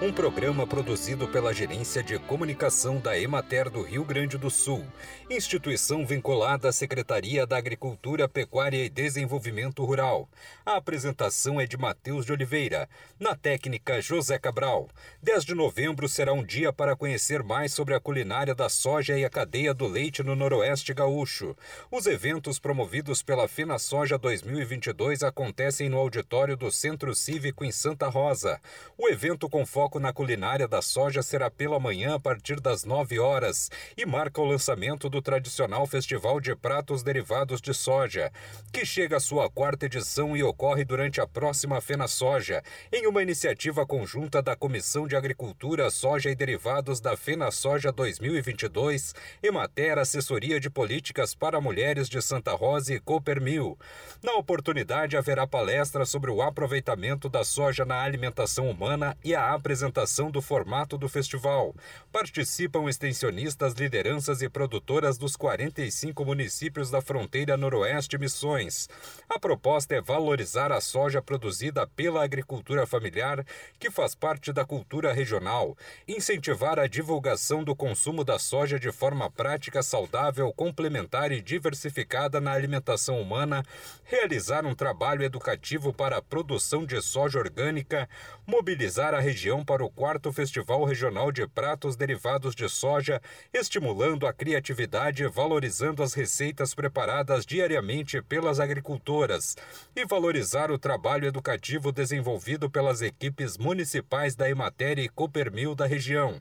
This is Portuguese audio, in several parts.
um programa produzido pela Gerência de Comunicação da Emater do Rio Grande do Sul, instituição vinculada à Secretaria da Agricultura, Pecuária e Desenvolvimento Rural. A apresentação é de Matheus de Oliveira, na técnica José Cabral. 10 de novembro será um dia para conhecer mais sobre a culinária da soja e a cadeia do leite no Noroeste Gaúcho. Os eventos promovidos pela Fena Soja 2022 acontecem no auditório do Centro Cívico em Santa Rosa. O evento com foco foco na culinária da soja será pela manhã a partir das 9 horas e marca o lançamento do tradicional Festival de Pratos Derivados de Soja, que chega à sua quarta edição e ocorre durante a próxima Fena Soja, em uma iniciativa conjunta da Comissão de Agricultura, Soja e Derivados da Fena Soja 2022, Emater Assessoria de Políticas para Mulheres de Santa Rosa e Coopermil. Na oportunidade haverá palestra sobre o aproveitamento da soja na alimentação humana e a apresentação apresentação do formato do festival. Participam extensionistas, lideranças e produtoras dos 45 municípios da fronteira Noroeste Missões. A proposta é valorizar a soja produzida pela agricultura familiar, que faz parte da cultura regional, incentivar a divulgação do consumo da soja de forma prática, saudável, complementar e diversificada na alimentação humana, realizar um trabalho educativo para a produção de soja orgânica, mobilizar a região para o quarto Festival Regional de Pratos Derivados de Soja, estimulando a criatividade e valorizando as receitas preparadas diariamente pelas agricultoras, e valorizar o trabalho educativo desenvolvido pelas equipes municipais da Emater e Coopermil da região.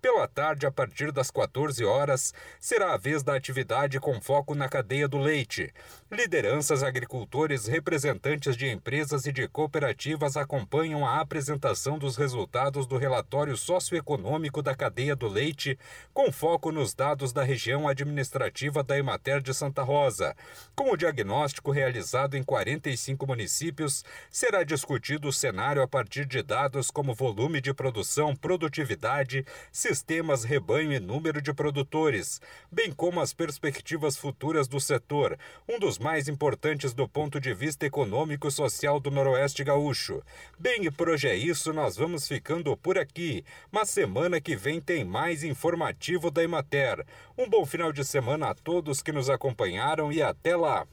Pela tarde, a partir das 14 horas, será a vez da atividade com foco na cadeia do leite. Lideranças, agricultores, representantes de empresas e de cooperativas acompanham a apresentação dos resultados do relatório socioeconômico da cadeia do leite, com foco nos dados da região administrativa da Emater de Santa Rosa. Com o diagnóstico realizado em 45 municípios, será discutido o cenário a partir de dados como volume de produção, produtividade, sistemas rebanho e número de produtores, bem como as perspectivas futuras do setor, um dos mais importantes do ponto de vista econômico e social do Noroeste Gaúcho. Bem, e por hoje é isso, nós vamos ficando por aqui, mas semana que vem tem mais informativo da Emater. Um bom final de semana a todos que nos acompanharam e até lá!